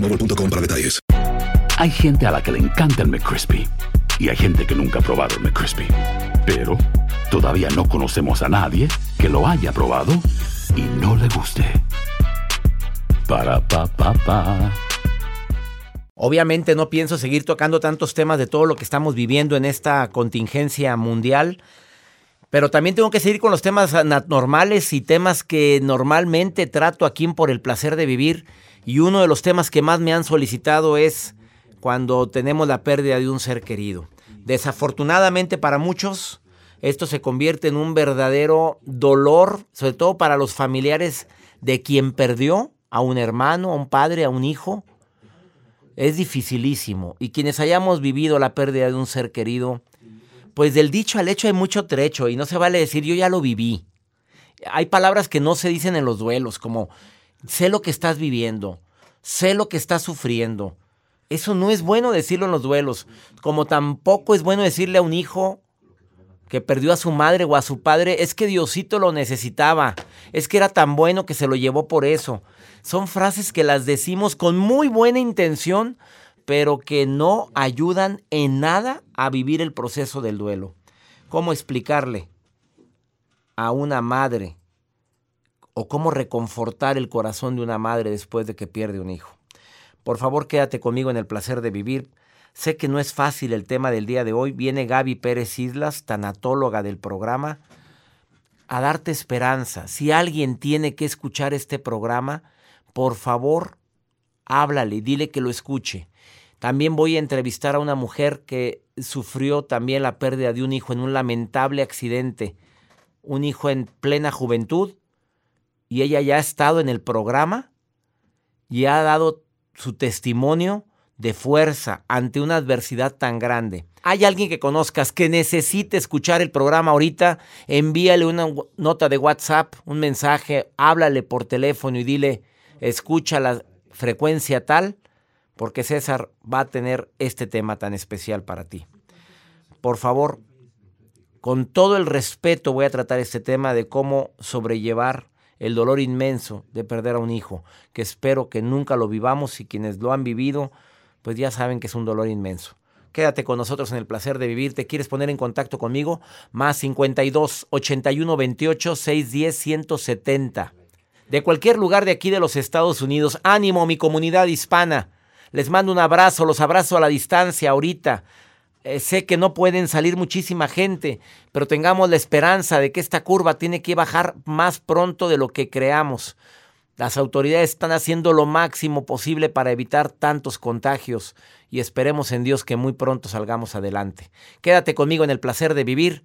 para detalles. Hay gente a la que le encanta el McCrispy y hay gente que nunca ha probado el McCrispy. Pero todavía no conocemos a nadie que lo haya probado y no le guste. Para pa pa pa. Obviamente no pienso seguir tocando tantos temas de todo lo que estamos viviendo en esta contingencia mundial. Pero también tengo que seguir con los temas normales y temas que normalmente trato aquí en Por el Placer de Vivir. Y uno de los temas que más me han solicitado es cuando tenemos la pérdida de un ser querido. Desafortunadamente para muchos, esto se convierte en un verdadero dolor, sobre todo para los familiares de quien perdió a un hermano, a un padre, a un hijo. Es dificilísimo. Y quienes hayamos vivido la pérdida de un ser querido, pues del dicho al hecho hay mucho trecho y no se vale decir yo ya lo viví. Hay palabras que no se dicen en los duelos, como sé lo que estás viviendo, sé lo que estás sufriendo. Eso no es bueno decirlo en los duelos, como tampoco es bueno decirle a un hijo que perdió a su madre o a su padre, es que Diosito lo necesitaba, es que era tan bueno que se lo llevó por eso. Son frases que las decimos con muy buena intención, pero que no ayudan en nada a vivir el proceso del duelo. ¿Cómo explicarle a una madre o cómo reconfortar el corazón de una madre después de que pierde un hijo. Por favor, quédate conmigo en el placer de vivir. Sé que no es fácil el tema del día de hoy. Viene Gaby Pérez Islas, tanatóloga del programa, a darte esperanza. Si alguien tiene que escuchar este programa, por favor, háblale, dile que lo escuche. También voy a entrevistar a una mujer que sufrió también la pérdida de un hijo en un lamentable accidente. Un hijo en plena juventud y ella ya ha estado en el programa y ha dado su testimonio de fuerza ante una adversidad tan grande. ¿Hay alguien que conozcas que necesite escuchar el programa ahorita? Envíale una nota de WhatsApp, un mensaje, háblale por teléfono y dile, escucha la frecuencia tal, porque César va a tener este tema tan especial para ti. Por favor, con todo el respeto voy a tratar este tema de cómo sobrellevar el dolor inmenso de perder a un hijo, que espero que nunca lo vivamos y quienes lo han vivido, pues ya saben que es un dolor inmenso. Quédate con nosotros en el placer de vivir. ¿Te quieres poner en contacto conmigo? Más 52 81 28 610 170. De cualquier lugar de aquí de los Estados Unidos. Ánimo, mi comunidad hispana. Les mando un abrazo, los abrazo a la distancia ahorita. Eh, sé que no pueden salir muchísima gente, pero tengamos la esperanza de que esta curva tiene que bajar más pronto de lo que creamos. Las autoridades están haciendo lo máximo posible para evitar tantos contagios y esperemos en Dios que muy pronto salgamos adelante. Quédate conmigo en el placer de vivir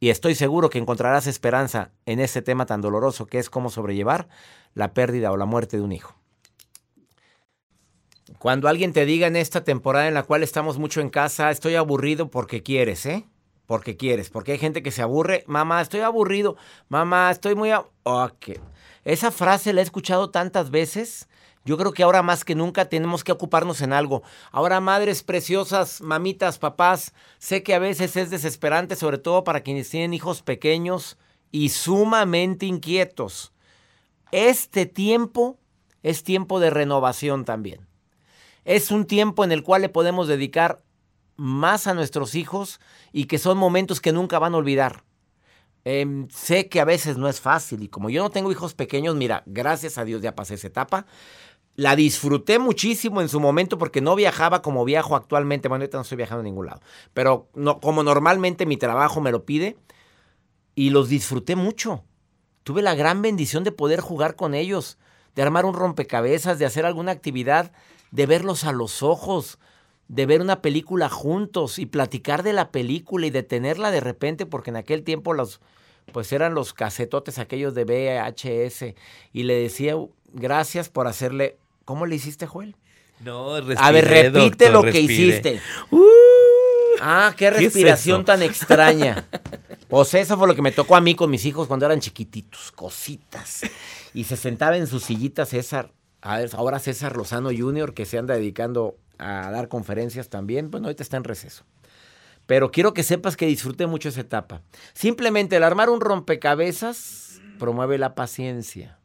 y estoy seguro que encontrarás esperanza en ese tema tan doloroso que es cómo sobrellevar la pérdida o la muerte de un hijo. Cuando alguien te diga en esta temporada en la cual estamos mucho en casa, estoy aburrido porque quieres, ¿eh? Porque quieres, porque hay gente que se aburre, mamá, estoy aburrido, mamá, estoy muy... Ok. Esa frase la he escuchado tantas veces. Yo creo que ahora más que nunca tenemos que ocuparnos en algo. Ahora, madres preciosas, mamitas, papás, sé que a veces es desesperante, sobre todo para quienes tienen hijos pequeños y sumamente inquietos. Este tiempo es tiempo de renovación también. Es un tiempo en el cual le podemos dedicar más a nuestros hijos y que son momentos que nunca van a olvidar. Em, sé que a veces no es fácil y como yo no tengo hijos pequeños, mira, gracias a Dios ya pasé esa etapa. La disfruté muchísimo en su momento porque no viajaba como viajo actualmente. Bueno, ahorita no estoy viajando a ningún lado. Pero no, como normalmente mi trabajo me lo pide. Y los disfruté mucho. Tuve la gran bendición de poder jugar con ellos, de armar un rompecabezas, de hacer alguna actividad, de verlos a los ojos, de ver una película juntos y platicar de la película y detenerla de repente, porque en aquel tiempo los, pues eran los casetotes aquellos de VHS. Y le decía, gracias por hacerle. ¿Cómo le hiciste, Joel? No, A ver, repite lo que hiciste. Uh, Ah, qué ¿Qué es respiración tan extraña. Pues eso fue lo que me tocó a mí con mis hijos cuando eran chiquititos, cositas. Y se sentaba en su sillita César, ahora César Lozano Jr., que se anda dedicando a dar conferencias también. Bueno, ahorita está en receso. Pero quiero que sepas que disfruté mucho esa etapa. Simplemente el armar un rompecabezas promueve la paciencia.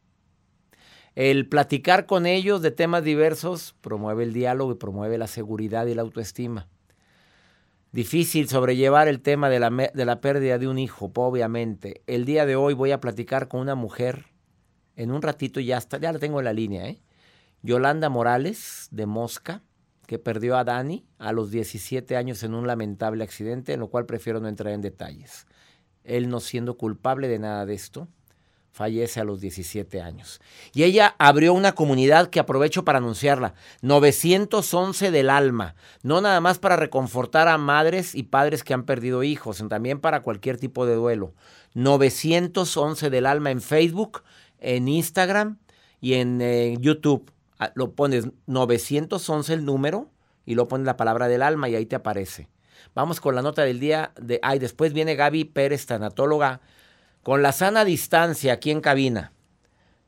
El platicar con ellos de temas diversos promueve el diálogo y promueve la seguridad y la autoestima. Difícil sobrellevar el tema de la, de la pérdida de un hijo, obviamente. El día de hoy voy a platicar con una mujer. En un ratito ya está, ya la tengo en la línea, ¿eh? Yolanda Morales, de Mosca, que perdió a Dani a los 17 años en un lamentable accidente, en lo cual prefiero no entrar en detalles. Él no siendo culpable de nada de esto, fallece a los 17 años. Y ella abrió una comunidad que aprovecho para anunciarla, 911 del alma, no nada más para reconfortar a madres y padres que han perdido hijos, sino también para cualquier tipo de duelo. 911 del alma en Facebook, en Instagram y en eh, YouTube. Ah, Lo pones 911 el número y lo pones la palabra del alma y ahí te aparece. Vamos con la nota del día de ay, después viene Gaby Pérez, tanatóloga, con la sana distancia aquí en cabina.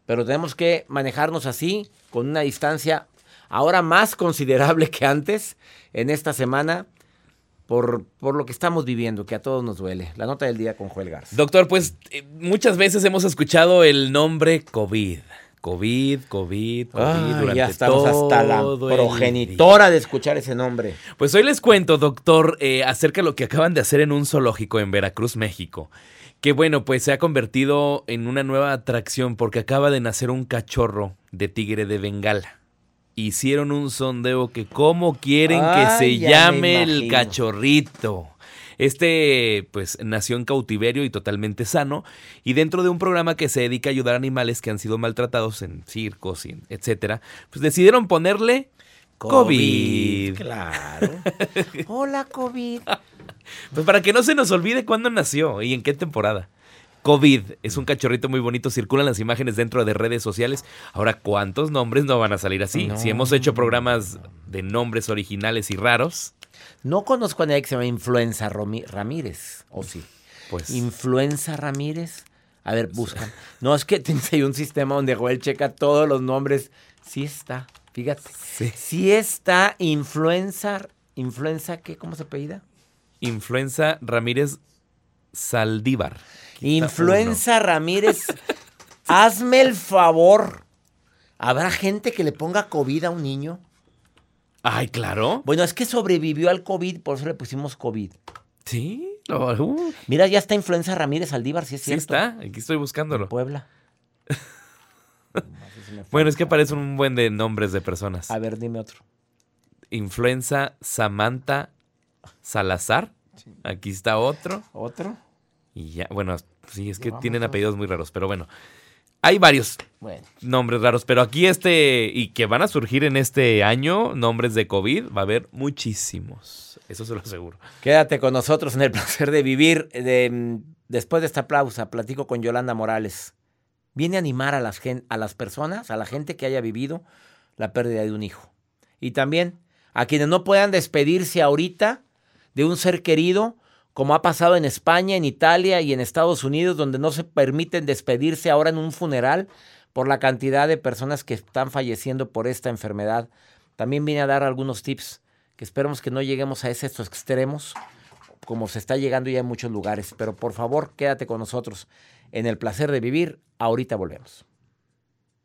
Pero tenemos que manejarnos así, con una distancia ahora más considerable que antes en esta semana, por, por lo que estamos viviendo, que a todos nos duele. La nota del día con Joel Garza. Doctor, pues eh, muchas veces hemos escuchado el nombre COVID. COVID, COVID, COVID Ay, durante ya estamos hasta la todo progenitora de escuchar ese nombre. Pues hoy les cuento, doctor, eh, acerca de lo que acaban de hacer en un zoológico en Veracruz, México. Que bueno, pues se ha convertido en una nueva atracción porque acaba de nacer un cachorro de tigre de Bengala. Hicieron un sondeo que cómo quieren que se llame el cachorrito. Este, pues, nació en cautiverio y totalmente sano, y dentro de un programa que se dedica a ayudar a animales que han sido maltratados en circos, y etcétera, pues decidieron ponerle COVID. Claro. Hola, COVID. Pues para que no se nos olvide cuándo nació y en qué temporada. COVID es un cachorrito muy bonito, circulan las imágenes dentro de redes sociales. Ahora, ¿cuántos nombres no van a salir así? No. Si hemos hecho programas de nombres originales y raros, No conozco a nadie que se llama Influenza Romi- Ramírez, ¿o sí? pues Influenza Ramírez. A ver, buscan. No, es que tienes ahí un sistema donde Joel checa todos los nombres. Sí está, fíjate. Sí. Sí está Influenza. ¿Influenza qué? ¿Cómo se apellida? Influenza Ramírez Saldívar. Influenza Ramírez. Hazme el favor. ¿Habrá gente que le ponga COVID a un niño? Ay, claro. Bueno, es que sobrevivió al COVID, por eso le pusimos COVID. Sí, uh, Mira, ya está Influenza Ramírez Aldívar, sí es sí cierto. está. Aquí estoy buscándolo. Puebla. Bueno, es que aparecen un buen de nombres de personas. A ver, dime otro. Influenza Samantha Salazar. Aquí está otro. ¿Otro? Y ya, bueno, sí, es que tienen apellidos muy raros, pero bueno. Hay varios Bueno. nombres raros, pero aquí este, y que van a surgir en este año, nombres de COVID, va a haber muchísimos. Eso se lo aseguro. Quédate con nosotros en el placer de vivir. De, después de esta pausa, platico con Yolanda Morales. Viene a animar a las, gen- a las personas, a la gente que haya vivido la pérdida de un hijo. Y también a quienes no puedan despedirse ahorita de un ser querido, como ha pasado en España, en Italia y en Estados Unidos, donde no se permiten despedirse ahora en un funeral por la cantidad de personas que están falleciendo por esta enfermedad. También vine a dar algunos tips que esperemos que no lleguemos a esos extremos como se está llegando ya en muchos lugares. Pero por favor, quédate con nosotros en el placer de vivir. Ahorita volvemos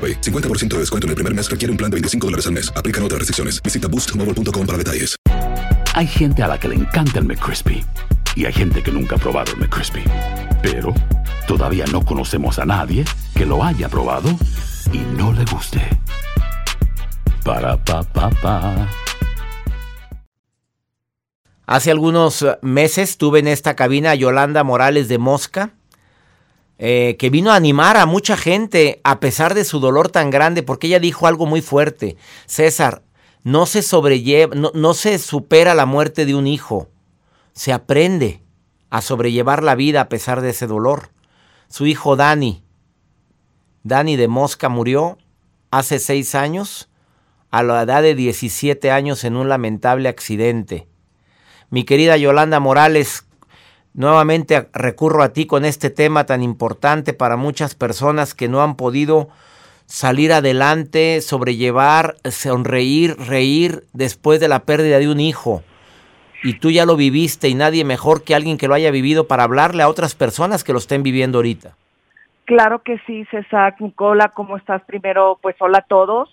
50% de descuento en el primer mes requiere un plan de 25 dólares al mes. Aplican otras restricciones. Visita boostmobile.com para detalles. Hay gente a la que le encanta el McCrispy. Y hay gente que nunca ha probado el McCrispy. Pero todavía no conocemos a nadie que lo haya probado y no le guste. Para pa pa pa. Hace algunos meses tuve en esta cabina a Yolanda Morales de Mosca eh, que vino a animar a mucha gente a pesar de su dolor tan grande, porque ella dijo algo muy fuerte. César, no se sobrelleva, no, se supera la muerte de un hijo, se aprende a sobrellevar la vida a pesar de ese dolor. Su hijo Dani, Dani de Mosca murió hace seis años, a la edad de 17 años en un lamentable accidente. Mi querida Yolanda Morales, Nuevamente recurro a ti con este tema tan importante para muchas personas que no han podido salir adelante, sobrellevar, sonreír, reír después de la pérdida de un hijo. Y tú ya lo viviste y nadie mejor que alguien que lo haya vivido para hablarle a otras personas que lo estén viviendo ahorita. Claro que sí, César Nicola, ¿cómo estás? Primero, pues hola a todos.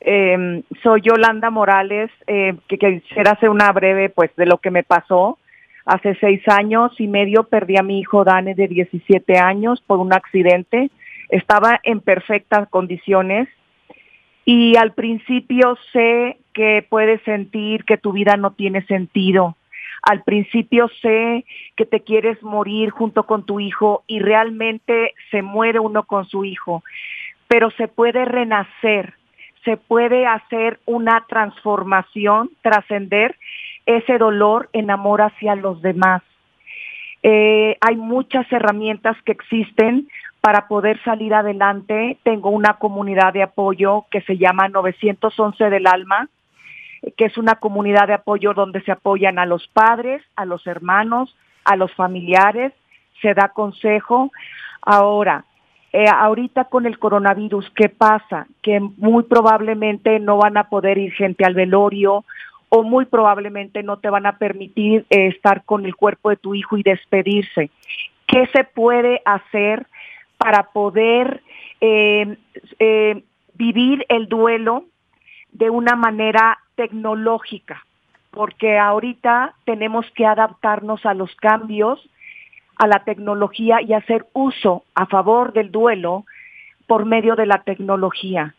Em, soy Yolanda Morales, eh, que quisiera hacer una breve, pues, de lo que me pasó. Hace seis años y medio perdí a mi hijo Dane de 17 años por un accidente. Estaba en perfectas condiciones y al principio sé que puedes sentir que tu vida no tiene sentido. Al principio sé que te quieres morir junto con tu hijo y realmente se muere uno con su hijo, pero se puede renacer, se puede hacer una transformación, trascender ese dolor en amor hacia los demás. Eh, hay muchas herramientas que existen para poder salir adelante. Tengo una comunidad de apoyo que se llama 911 del Alma, que es una comunidad de apoyo donde se apoyan a los padres, a los hermanos, a los familiares, se da consejo. Ahora, eh, ahorita con el coronavirus, ¿qué pasa? Que muy probablemente no van a poder ir gente al velorio o muy probablemente no te van a permitir eh, estar con el cuerpo de tu hijo y despedirse. ¿Qué se puede hacer para poder eh, eh, vivir el duelo de una manera tecnológica? Porque ahorita tenemos que adaptarnos a los cambios, a la tecnología y hacer uso a favor del duelo por medio de la tecnología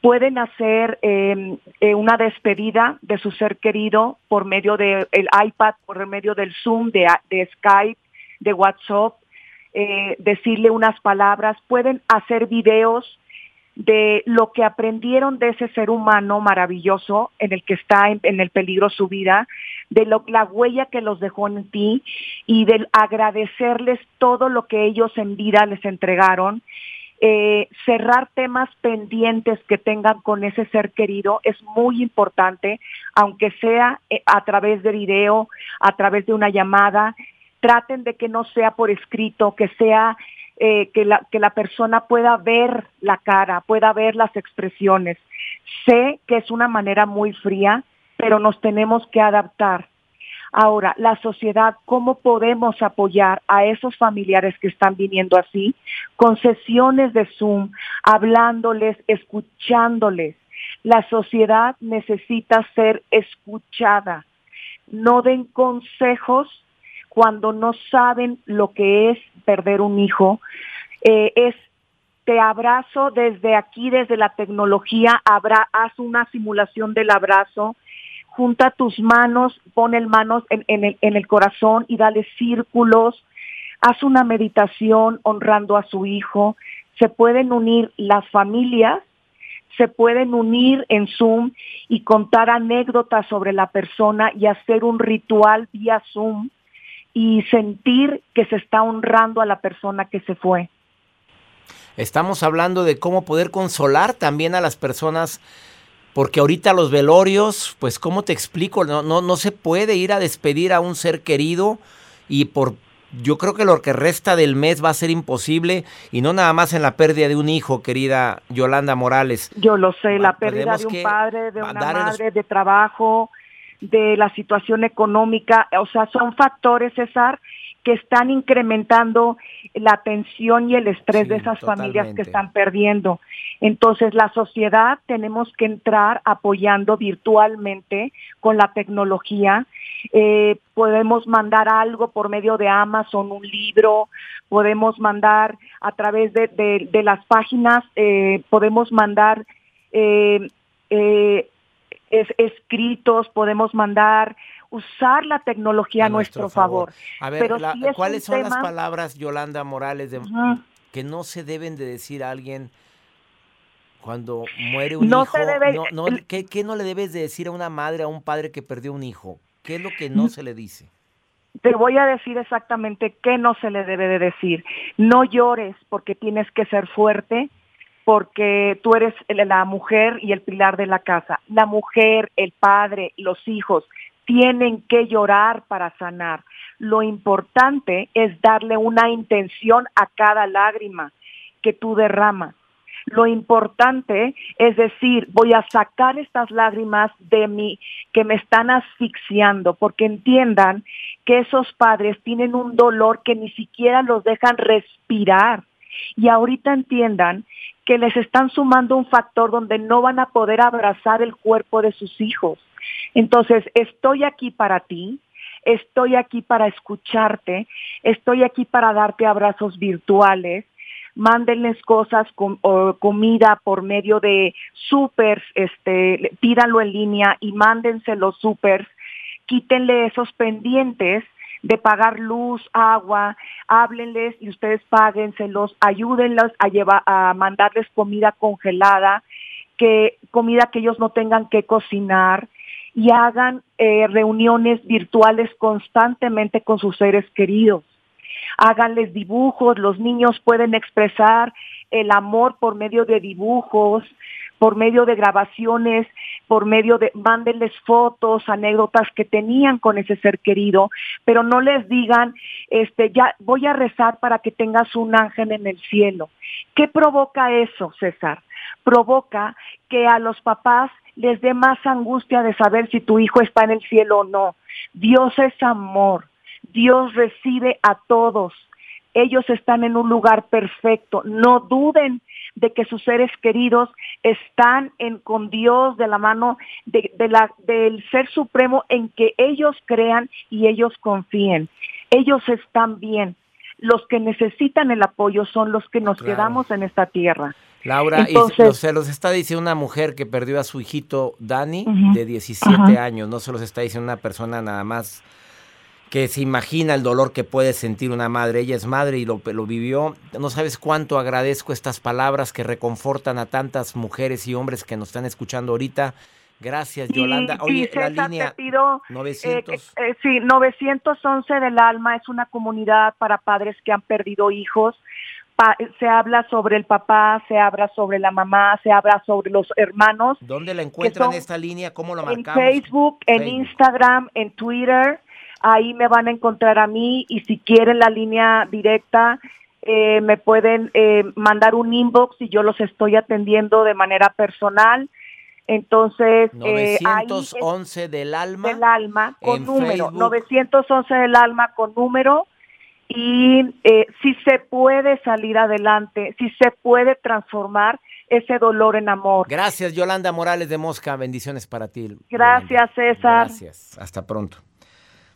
pueden hacer em, eh, una despedida de su ser querido por medio del iPad, por medio del Zoom, de, Skype, de WhatsApp, eh, decirle unas palabras, pueden hacer videos de lo que aprendieron de ese ser humano maravilloso en el que está en, en el peligro su vida, de lo, la huella que los dejó en ti y del agradecerles todo lo que ellos en vida les entregaron eh, cerrar temas pendientes que tengan con ese ser querido es muy importante, aunque sea eh, a través de video, a través de una llamada. Traten de que no sea por escrito, que sea eh, que, la, que la persona pueda ver la cara, pueda ver las expresiones. Sé que es una manera muy fría, pero nos tenemos que adaptar. Ahora, la sociedad, ¿cómo podemos apoyar a esos familiares que están viniendo así? Con sesiones de Zoom, hablándoles, escuchándoles. La sociedad necesita ser escuchada. No den consejos cuando no saben lo que es perder un hijo. Eh, es te abrazo desde aquí, desde la tecnología, haz una simulación del abrazo, junta tus manos, pon el manos en, el, en el corazón y dale círculos, haz una meditación honrando a su hijo, se pueden unir las familias, se pueden unir en Zoom y contar anécdotas sobre la persona y hacer un ritual vía Zoom y sentir que se está honrando a la persona que se fue. Estamos hablando de cómo poder consolar también a las personas porque ahorita los velorios, pues cómo te explico, no, no, no se puede ir a despedir a un ser querido y por yo creo que lo que resta del mes va a ser imposible y no nada más en la pérdida de un hijo, querida Yolanda Morales. Yo lo sé, la pérdida de un padre, de una madre, de trabajo, de la situación económica, o sea, son factores, César, que están incrementando la tensión y el estrés de esas familias que están perdiendo. Entonces, la sociedad tenemos que entrar apoyando virtualmente con la tecnología. Eh, podemos mandar algo por medio de Amazon, un libro, podemos mandar a través de, las páginas, eh, podemos mandar eh, escritos, podemos mandar usar la tecnología a, nuestro, favor. A ver, ¿cuáles son las palabras, Yolanda Morales, de, que no se deben de decir a alguien cuando muere un hijo? no, ¿qué, no le debes de decir a una madre, a un padre que perdió un hijo? ¿Qué es lo que no se le dice? Te voy a decir exactamente qué no se le debe de decir. No llores porque tienes que ser fuerte, porque tú eres la mujer y el pilar de la casa. La mujer, el padre, los hijos tienen que llorar para sanar. Lo importante es darle una intención a cada lágrima que tú derramas. Lo importante es decir, voy a sacar estas lágrimas de mí que me están asfixiando, porque entiendan que esos padres tienen un dolor que ni siquiera los dejan respirar. Y ahorita entiendan que les están sumando un factor donde no van a poder abrazar el cuerpo de sus hijos. Entonces, estoy aquí para ti, estoy aquí para escucharte, estoy aquí para darte abrazos virtuales, mándenles cosas, con, comida por medio de supers, este, pídanlo en línea y mándense los supers, quítenle esos pendientes de pagar luz, agua, háblenles y ustedes páguenselos, ayúdenlos a llevar, a mandarles comida congelada, que comida que ellos no tengan que cocinar, y hagan eh, reuniones virtuales constantemente con sus seres queridos. Háganles dibujos, los niños pueden expresar el amor por medio de dibujos, por medio de grabaciones, por medio de, mándenles fotos, anécdotas que tenían con ese ser querido, pero no les digan, este, ya voy a rezar para que tengas un ángel en el cielo. ¿Qué provoca eso, César? Provoca que a los papás les dé más angustia de saber si tu hijo está en el cielo o no. Dios es amor. Dios recibe a todos. Ellos están en un lugar perfecto. No duden de que sus seres queridos están en, con Dios de la mano de, la, del Ser Supremo en que ellos crean y ellos confíen. Ellos están bien. Los que necesitan el apoyo son los que nos quedamos en esta tierra. Laura, y se los está diciendo una mujer que perdió a su hijito Dani de 17 años, no se los está diciendo una persona nada más que se imagina el dolor que puede sentir una madre. Ella es madre y lo, lo vivió. No sabes cuánto agradezco estas palabras que reconfortan a tantas mujeres y hombres que nos están escuchando ahorita. Gracias, Yolanda. Oye, la línea te pido, 900. Eh, eh, sí, 911 del Alma es una comunidad para padres que han perdido hijos se habla sobre el papá, se habla sobre la mamá, se habla sobre los hermanos. ¿Dónde la encuentran esta línea? ¿Cómo lo marcamos? En Facebook, en Instagram, en Twitter. Ahí me van a encontrar a mí y si quieren la línea directa, eh, me pueden eh, mandar un inbox y yo los estoy atendiendo de manera personal. Entonces, 911 eh, del alma. Del alma, con número. 911 del alma con número. Y eh, si se puede salir adelante, si se puede transformar ese dolor en amor. Gracias, Yolanda Morales de Mosca. Bendiciones para ti. Gracias, César. Gracias. Hasta pronto.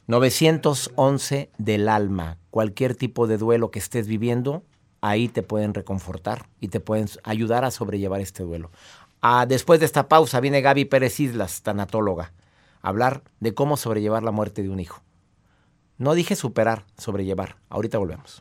911 del alma. Cualquier tipo de duelo que estés viviendo, ahí te pueden reconfortar y te pueden ayudar a sobrellevar este duelo. Ah, después de esta pausa viene Gaby Pérez Islas, tanatóloga, a hablar de cómo sobrellevar la muerte de un hijo. No dije superar, sobrellevar. Ahorita volvemos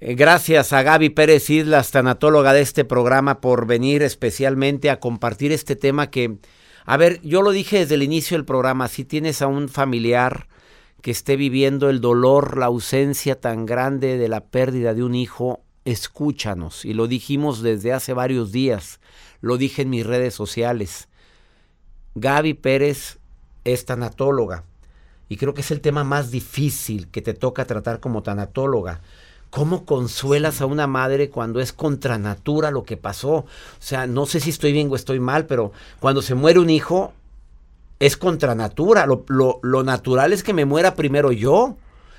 Eh, gracias a Gaby Pérez Islas, tanatóloga de este programa, por venir especialmente a compartir este tema que, a ver, yo lo dije desde el inicio del programa, si tienes a un familiar que esté viviendo el dolor, la ausencia tan grande de la pérdida de un hijo, escúchanos. Y lo dijimos desde hace varios días, lo dije en mis redes sociales. Gaby Pérez es tanatóloga y creo que es el tema más difícil que te toca tratar como tanatóloga ¿Cómo consuelas a una madre cuando es contra natura lo que pasó? O sea, no sé si estoy bien o estoy mal, pero cuando se muere un hijo, es contra natura. Lo, lo, natural es que me muera primero yo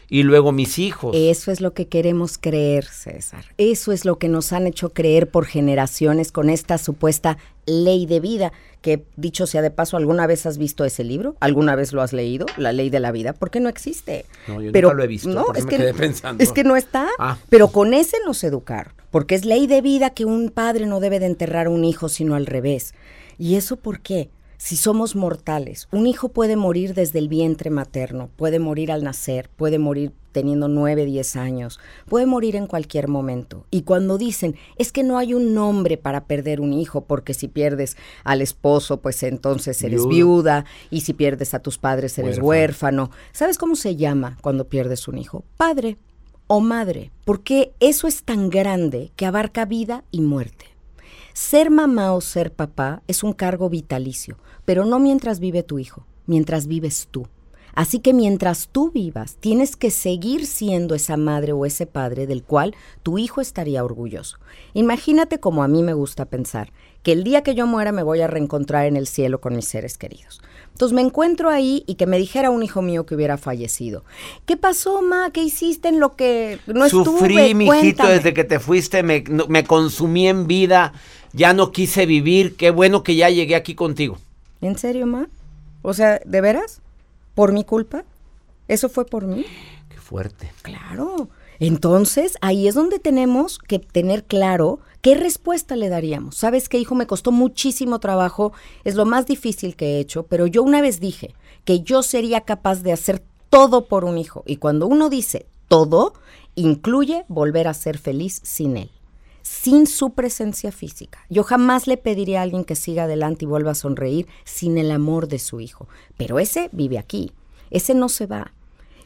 y luego mis hijos. Eso es lo que queremos creer, César. Eso es lo que nos han hecho creer por generaciones con esta supuesta ley de vida que dicho sea de paso, ¿alguna vez has visto ese libro? ¿Alguna vez lo has leído? La ley de la vida, ¿por qué no existe. No, yo Pero, nunca lo he visto, no, es que, pensando. Es que no está, ah. pero con ese nos educar, porque es ley de vida que un padre no debe de enterrar a un hijo, sino al revés. ¿Y eso por qué? Si somos mortales, un hijo puede morir desde el vientre materno, puede morir al nacer, puede morir teniendo nueve, diez años, puede morir en cualquier momento. Y cuando dicen, es que no hay un nombre para perder un hijo, porque si pierdes al esposo, pues entonces eres viuda, y si pierdes a tus padres eres huérfano. ¿Sabes cómo se llama cuando pierdes un hijo? Padre o madre, porque eso es tan grande que abarca vida y muerte. Ser mamá o ser papá es un cargo vitalicio, pero no mientras vive tu hijo, mientras vives tú. Así que mientras tú vivas, tienes que seguir siendo esa madre o ese padre del cual tu hijo estaría orgulloso. Imagínate como a mí me gusta pensar, que el día que yo muera me voy a reencontrar en el cielo con mis seres queridos. Entonces me encuentro ahí y que me dijera un hijo mío que hubiera fallecido. ¿Qué pasó, ma? ¿Qué hiciste en lo que no estuve? Sufrí, mijito, Cuéntame. desde que te fuiste, me consumí en vida, ya no quise vivir, qué bueno que ya llegué aquí contigo. ¿En serio, ma? O sea, ¿de veras? ¿Por mi culpa? ¿Eso fue por mí? Qué fuerte. Claro. Entonces, ahí es donde tenemos que tener claro qué respuesta le daríamos. ¿Sabes qué, hijo? Me costó muchísimo trabajo, es lo más difícil que he hecho, pero yo una vez dije que yo sería capaz de hacer todo por un hijo. Y cuando uno dice todo, incluye volver a ser feliz sin él, sin su presencia física. Yo jamás le pediría a alguien que siga adelante y vuelva a sonreír sin el amor de su hijo. Pero ese vive aquí, ese no se va.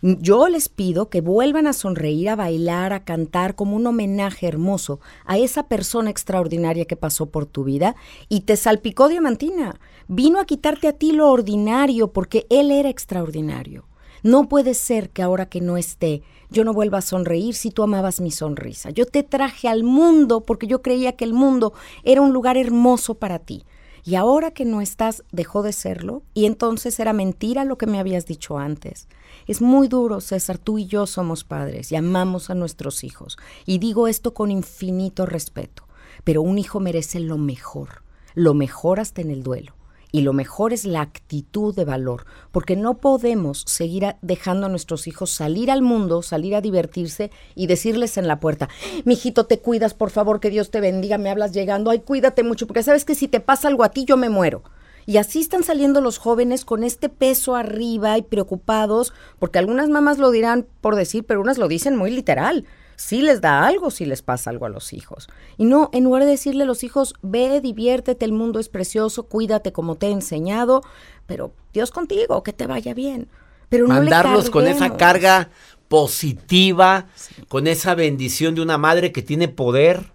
Yo les pido que vuelvan a sonreír, a bailar, a cantar como un homenaje hermoso a esa persona extraordinaria que pasó por tu vida y te salpicó diamantina. Vino a quitarte a ti lo ordinario porque él era extraordinario. No puede ser que ahora que no esté, yo no vuelva a sonreír si tú amabas mi sonrisa. Yo te traje al mundo porque yo creía que el mundo era un lugar hermoso para ti. Y ahora que no estás, dejó de serlo. Y entonces era mentira lo que me habías dicho antes. Es muy duro, César. Tú y yo somos padres y amamos a nuestros hijos. Y digo esto con infinito respeto. Pero un hijo merece lo mejor. Lo mejor hasta en el duelo. Y lo mejor es la actitud de valor, porque no podemos seguir dejando a nuestros hijos salir al mundo, salir a divertirse y decirles en la puerta, mijito, te cuidas, por favor, que Dios te bendiga, me hablas llegando, ay, cuídate mucho, porque sabes que si te pasa algo a ti, yo me muero. Y así están saliendo los jóvenes con este peso arriba y preocupados, porque algunas mamás lo dirán por decir, pero unas lo dicen muy literal. Sí les da algo si les pasa algo a los hijos. Y no, en lugar de decirle a los hijos, ve, diviértete, el mundo es precioso, cuídate como te he enseñado, pero Dios contigo, que te vaya bien. Pero no le Mandarlos con esa carga positiva, con esa bendición de una madre que tiene poder,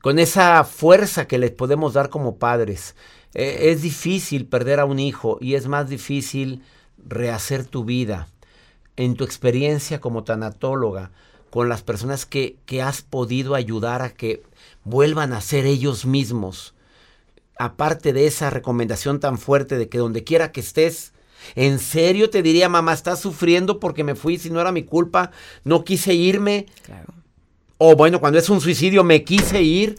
con esa fuerza que les podemos dar como padres. Eh, es difícil perder a un hijo y es más difícil rehacer tu vida. En tu experiencia como tanatóloga, con las personas que, que has podido ayudar a que vuelvan a ser ellos mismos, aparte de esa recomendación tan fuerte de que donde quiera que estés, en serio te diría, mamá, estás sufriendo porque me fui, si no era mi culpa, no quise irme. O bueno, cuando es un suicidio, me quise ir.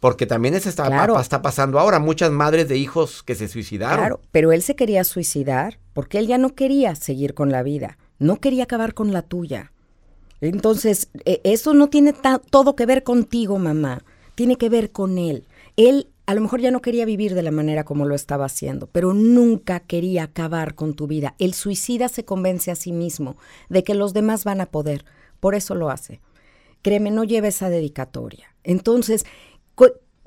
Porque también eso está, Claro. está pasando ahora. Muchas madres de hijos que se suicidaron. Claro, pero él se quería suicidar porque él ya no quería seguir con la vida, no quería acabar con la tuya. Entonces, eh, eso no tiene todo que ver contigo, mamá, tiene que ver con él. Él a lo mejor ya no quería vivir de la manera como lo estaba haciendo, pero nunca quería acabar con tu vida. El suicida se convence a sí mismo de que los demás van a poder, por eso lo hace. Créeme, no lleva esa dedicatoria. Entonces,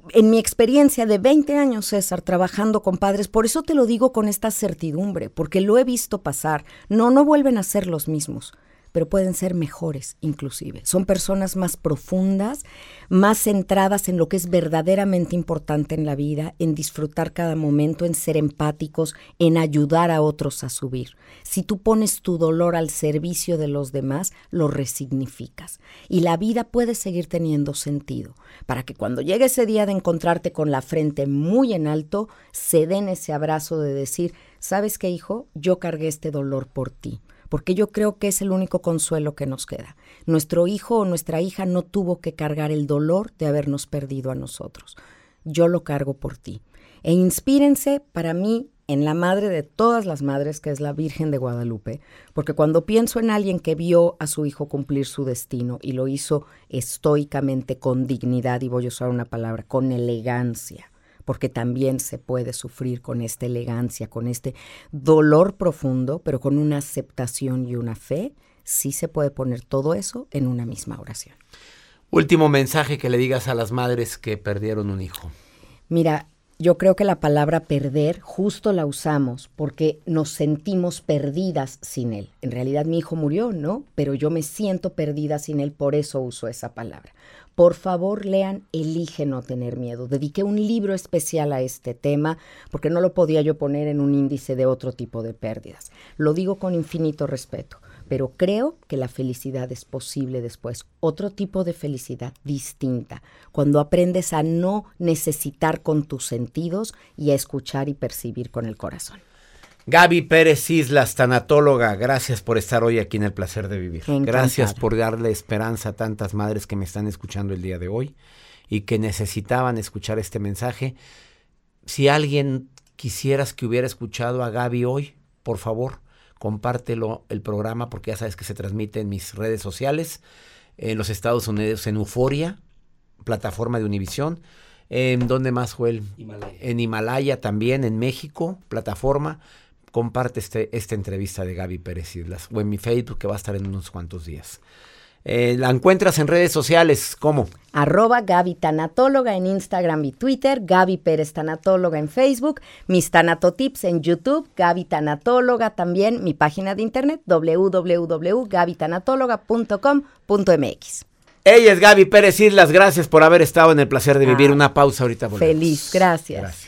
en mi experiencia de 20 años, César, trabajando con padres, por eso te lo digo con esta certidumbre, porque lo he visto pasar. No, no vuelven a ser los mismos, pero pueden ser mejores inclusive. Son personas más profundas, más centradas en lo que es verdaderamente importante en la vida, en disfrutar cada momento, en ser empáticos, en ayudar a otros a subir. Si tú pones tu dolor al servicio de los demás, lo resignificas. Y la vida puede seguir teniendo sentido, para que cuando llegue ese día de encontrarte con la frente muy en alto, se den ese abrazo de decir, ¿sabes qué, hijo? Yo cargué este dolor por ti porque yo creo que es el único consuelo que nos queda. Nuestro hijo o nuestra hija no tuvo que cargar el dolor de habernos perdido a nosotros. Yo lo cargo por ti. E inspírense para mí en la madre de todas las madres, que es la Virgen de Guadalupe, porque cuando pienso en alguien que vio a su hijo cumplir su destino y lo hizo estoicamente, con dignidad, y voy a usar una palabra, con elegancia, porque también se puede sufrir con esta elegancia, con este dolor profundo, pero con una aceptación y una fe, sí se puede poner todo eso en una misma oración. Último mensaje que le digas a las madres que perdieron un hijo. Mira, yo creo que la palabra perder justo la usamos porque nos sentimos perdidas sin él. En realidad mi hijo murió, ¿no? Pero yo me siento perdida sin él, por eso uso esa palabra. por favor lean Elige no tener miedo. Dediqué un libro especial a este tema porque no lo podía yo poner en un índice de otro tipo de pérdidas. Lo digo con infinito respeto, pero creo que la felicidad es posible después. Otro tipo de felicidad distinta, cuando aprendes a no necesitar con tus sentidos y a escuchar y percibir con el corazón. Gaby Pérez Islas, tanatóloga, gracias por estar hoy aquí en El Placer de Vivir. Encantada. Gracias por darle esperanza a tantas madres que me están escuchando el día de hoy y que necesitaban escuchar este mensaje. Si alguien quisieras que hubiera escuchado a Gaby hoy, por favor, compártelo el programa porque ya sabes que se transmite en mis redes sociales, en los Estados Unidos, en Euforia, plataforma de Univisión. ¿En dónde más, Joel? En Himalaya también, en México, plataforma. Comparte este, esta entrevista de Gaby Pérez Islas o en mi Facebook que va a estar en unos cuantos días. Eh, la encuentras en redes sociales, ¿cómo? Arroba Gaby Tanatóloga en Instagram y Twitter, Gaby Pérez Tanatóloga en Facebook, mis Tanatotips en YouTube, Gaby Tanatóloga también, mi página de internet www.gabytanatóloga.com.mx. Ella es Gaby Pérez Islas, gracias por haber estado en el placer de vivir. Ah, Una pausa ahorita. volvemos. Feliz, gracias.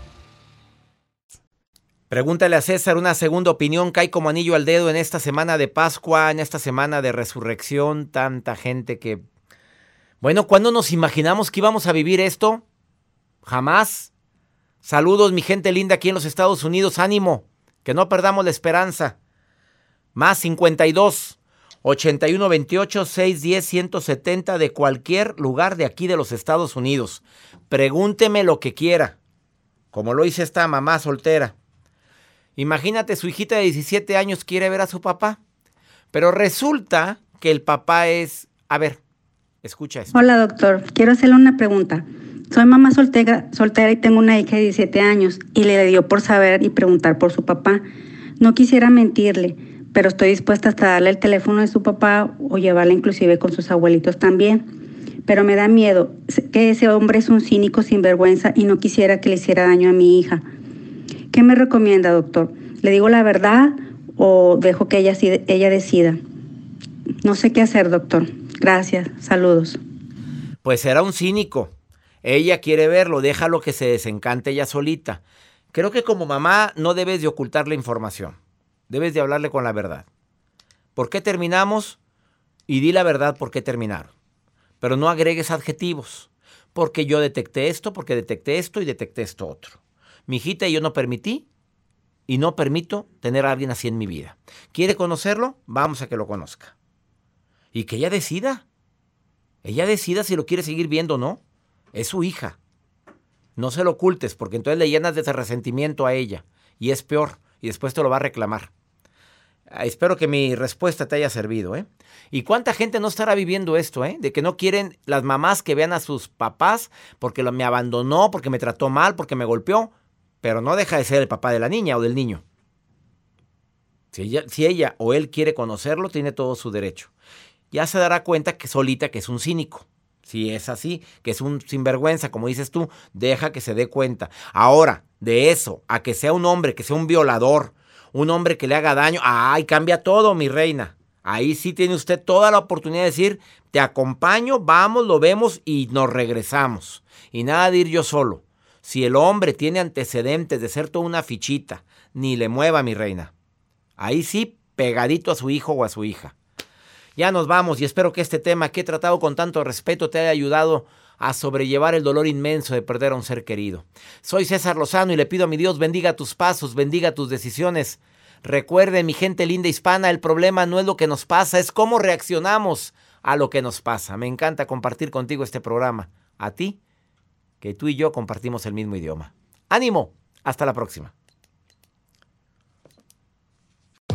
Pregúntale a César una segunda opinión, cae como anillo al dedo en esta semana de Pascua, en esta semana de resurrección, tanta gente que... Bueno, ¿cuándo nos imaginamos que íbamos a vivir esto? Jamás. Saludos, mi gente linda aquí en los Estados Unidos, ánimo, que no perdamos la esperanza. Más 52 81 28 610 170 de cualquier lugar de aquí de los Estados Unidos. Pregúnteme lo que quiera, como lo hice esta mamá soltera. Imagínate, su hijita de 17 años quiere ver a su papá, pero resulta que el papá es... A ver, escucha esto. Hola doctor, quiero hacerle una pregunta. Soy mamá soltera, soltera y tengo una hija de 17 años y le dio por saber y preguntar por su papá. No quisiera mentirle, pero estoy dispuesta hasta darle el teléfono de su papá o llevarla inclusive con sus abuelitos también. Pero me da miedo que ese hombre es un cínico sinvergüenza y no quisiera que le hiciera daño a mi hija. ¿Qué me recomienda, doctor? ¿Le digo la verdad o dejo que ella, ella decida? No sé qué hacer, doctor. Gracias. Saludos. Pues será un cínico. Ella quiere verlo, déjalo que se desencante ella solita. Creo que como mamá no debes de ocultar la información. Debes de hablarle con la verdad. ¿Por qué terminamos? Y di la verdad por qué terminaron. Pero no agregues adjetivos. Porque yo detecté esto, porque detecté esto y detecté esto otro. Mi hijita y yo no permití y no permito tener a alguien así en mi vida. ¿Quiere conocerlo? Vamos a que lo conozca. Y que ella decida. Ella decida si lo quiere seguir viendo o no. Es su hija. No se lo ocultes, porque entonces le llenas de ese resentimiento a ella. Y es peor. Y después te lo va a reclamar. Ah, Espero que mi respuesta te haya servido, ¿eh? ¿Y cuánta gente no estará viviendo esto, eh? De que no quieren las mamás que vean a sus papás porque me abandonó, porque me trató mal, porque me golpeó, pero no deja de ser el papá de la niña o del niño. Si ella, o él quiere conocerlo, tiene todo su derecho. Ya se dará cuenta que solita que es un cínico. Si es así, que es un sinvergüenza, como dices tú, deja que se dé cuenta. Ahora, de eso, a que sea un hombre, que sea un violador, un hombre que le haga daño, ¡ay, cambia todo, mi reina! Ahí sí tiene usted toda la oportunidad de decir, te acompaño, vamos, lo vemos y nos regresamos. Y nada de ir yo solo. Si el hombre tiene antecedentes de ser toda una fichita, ni le mueva, mi reina. Ahí sí, pegadito a su hijo o a su hija. Ya nos vamos y espero que este tema que he tratado con tanto respeto te haya ayudado a sobrellevar el dolor inmenso de perder a un ser querido. Soy César Lozano y le pido a mi Dios bendiga tus pasos, bendiga tus decisiones. Recuerde, mi gente linda hispana, el problema no es lo que nos pasa, es cómo reaccionamos a lo que nos pasa. Me encanta compartir contigo este programa. A ti, que tú y yo compartimos el mismo idioma. Ánimo, hasta la próxima.